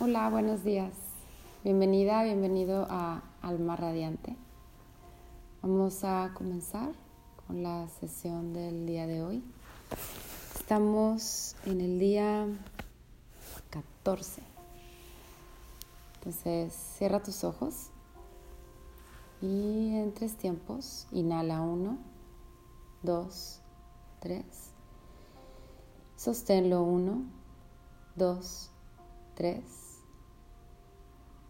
Hola, buenos días. Bienvenida, bienvenido a Alma Radiante. Vamos a comenzar con la sesión del día de hoy. Estamos en el día 14. Entonces, cierra tus ojos y en tres tiempos, inhala uno, dos, tres. Sosténlo uno, dos, tres.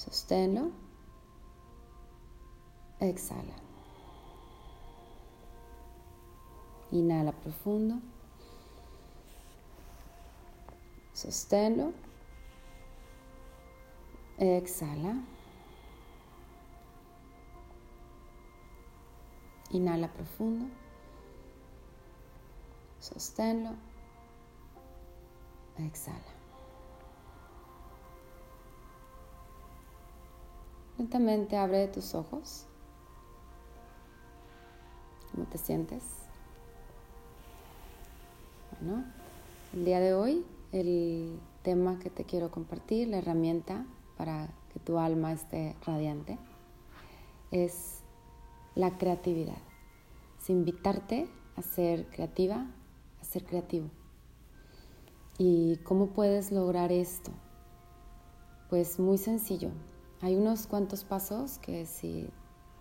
Sosténlo. Exhala. Inhala profundo. Sosténlo. Exhala. Inhala profundo. Sosténlo. Exhala. Lentamente abre tus ojos. ¿Cómo te sientes? Bueno, el día de hoy el tema que te quiero compartir, la herramienta para que tu alma esté radiante, es la creatividad. Es invitarte a ser creativa, a ser creativo. ¿Y cómo puedes lograr esto? Pues muy sencillo. Hay unos cuantos pasos que si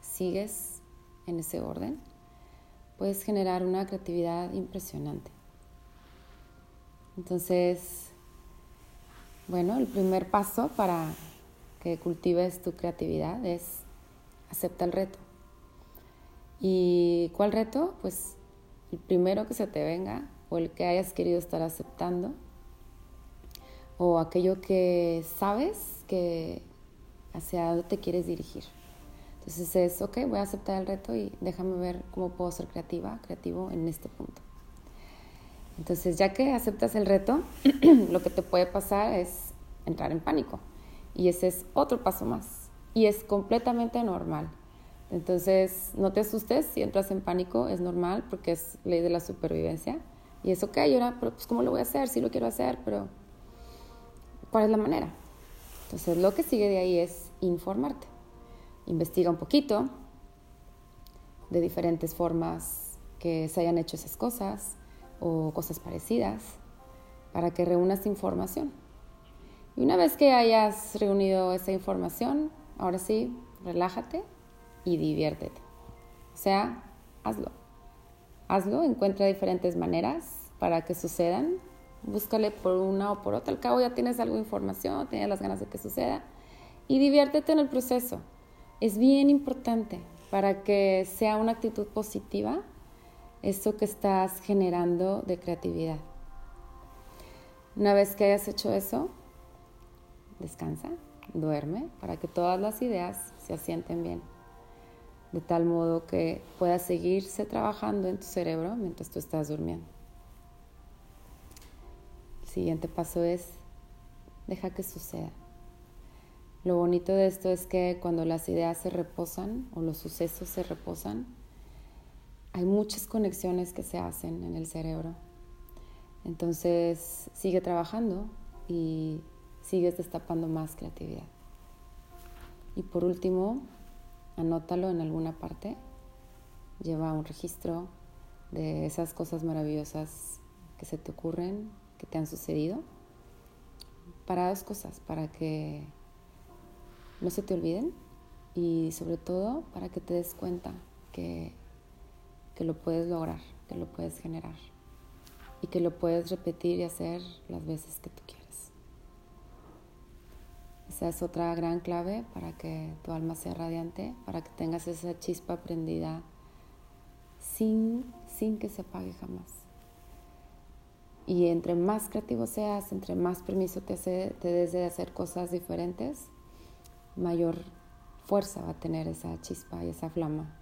sigues en ese orden, puedes generar una creatividad impresionante. Entonces, bueno, el primer paso para que cultives tu creatividad es acepta el reto. ¿Y cuál reto? Pues el primero que se te venga o el que hayas querido estar aceptando o aquello que sabes que hacia dónde te quieres dirigir. Entonces es, ok, voy a aceptar el reto y déjame ver cómo puedo ser creativa, creativo en este punto. Entonces ya que aceptas el reto, lo que te puede pasar es entrar en pánico. Y ese es otro paso más. Y es completamente normal. Entonces no te asustes si entras en pánico, es normal porque es ley de la supervivencia. Y es ok, ahora, pero pues ¿cómo lo voy a hacer? Sí lo quiero hacer, pero ¿cuál es la manera? Entonces lo que sigue de ahí es informarte. Investiga un poquito de diferentes formas que se hayan hecho esas cosas o cosas parecidas para que reúnas información. Y una vez que hayas reunido esa información, ahora sí, relájate y diviértete. O sea, hazlo. Hazlo, encuentra diferentes maneras para que sucedan búscale por una o por otra. Al cabo ya tienes algo de información, tienes las ganas de que suceda y diviértete en el proceso. Es bien importante para que sea una actitud positiva eso que estás generando de creatividad. Una vez que hayas hecho eso, descansa, duerme para que todas las ideas se asienten bien, de tal modo que puedas seguirse trabajando en tu cerebro mientras tú estás durmiendo siguiente paso es deja que suceda. Lo bonito de esto es que cuando las ideas se reposan o los sucesos se reposan, hay muchas conexiones que se hacen en el cerebro. Entonces sigue trabajando y sigues destapando más creatividad. Y por último, anótalo en alguna parte, lleva un registro de esas cosas maravillosas que se te ocurren que te han sucedido para dos cosas, para que no se te olviden y sobre todo para que te des cuenta que, que lo puedes lograr, que lo puedes generar y que lo puedes repetir y hacer las veces que tú quieras. Esa es otra gran clave para que tu alma sea radiante, para que tengas esa chispa prendida sin, sin que se apague jamás. Y entre más creativo seas, entre más permiso te, des de hacer cosas diferentes, mayor fuerza va a tener esa chispa y esa flama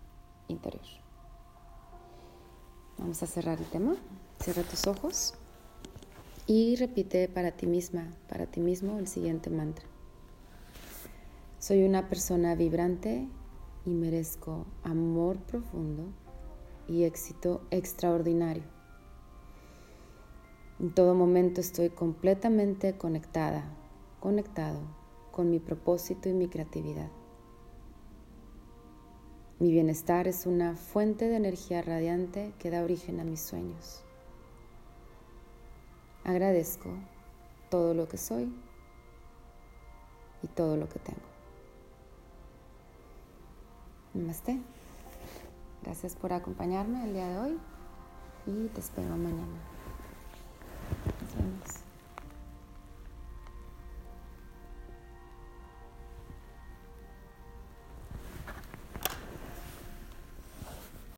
interior. Vamos a cerrar el tema. Cierra tus ojos y repite para ti misma, para ti mismo el siguiente mantra. Soy una persona vibrante y merezco amor profundo y éxito extraordinario. En todo momento estoy completamente conectada, conectado con mi propósito y mi creatividad. Mi bienestar es una fuente de energía radiante que da origen a mis sueños. Agradezco todo lo que soy y todo lo que tengo. Namaste. Gracias por acompañarme el día de hoy y te espero mañana. questions.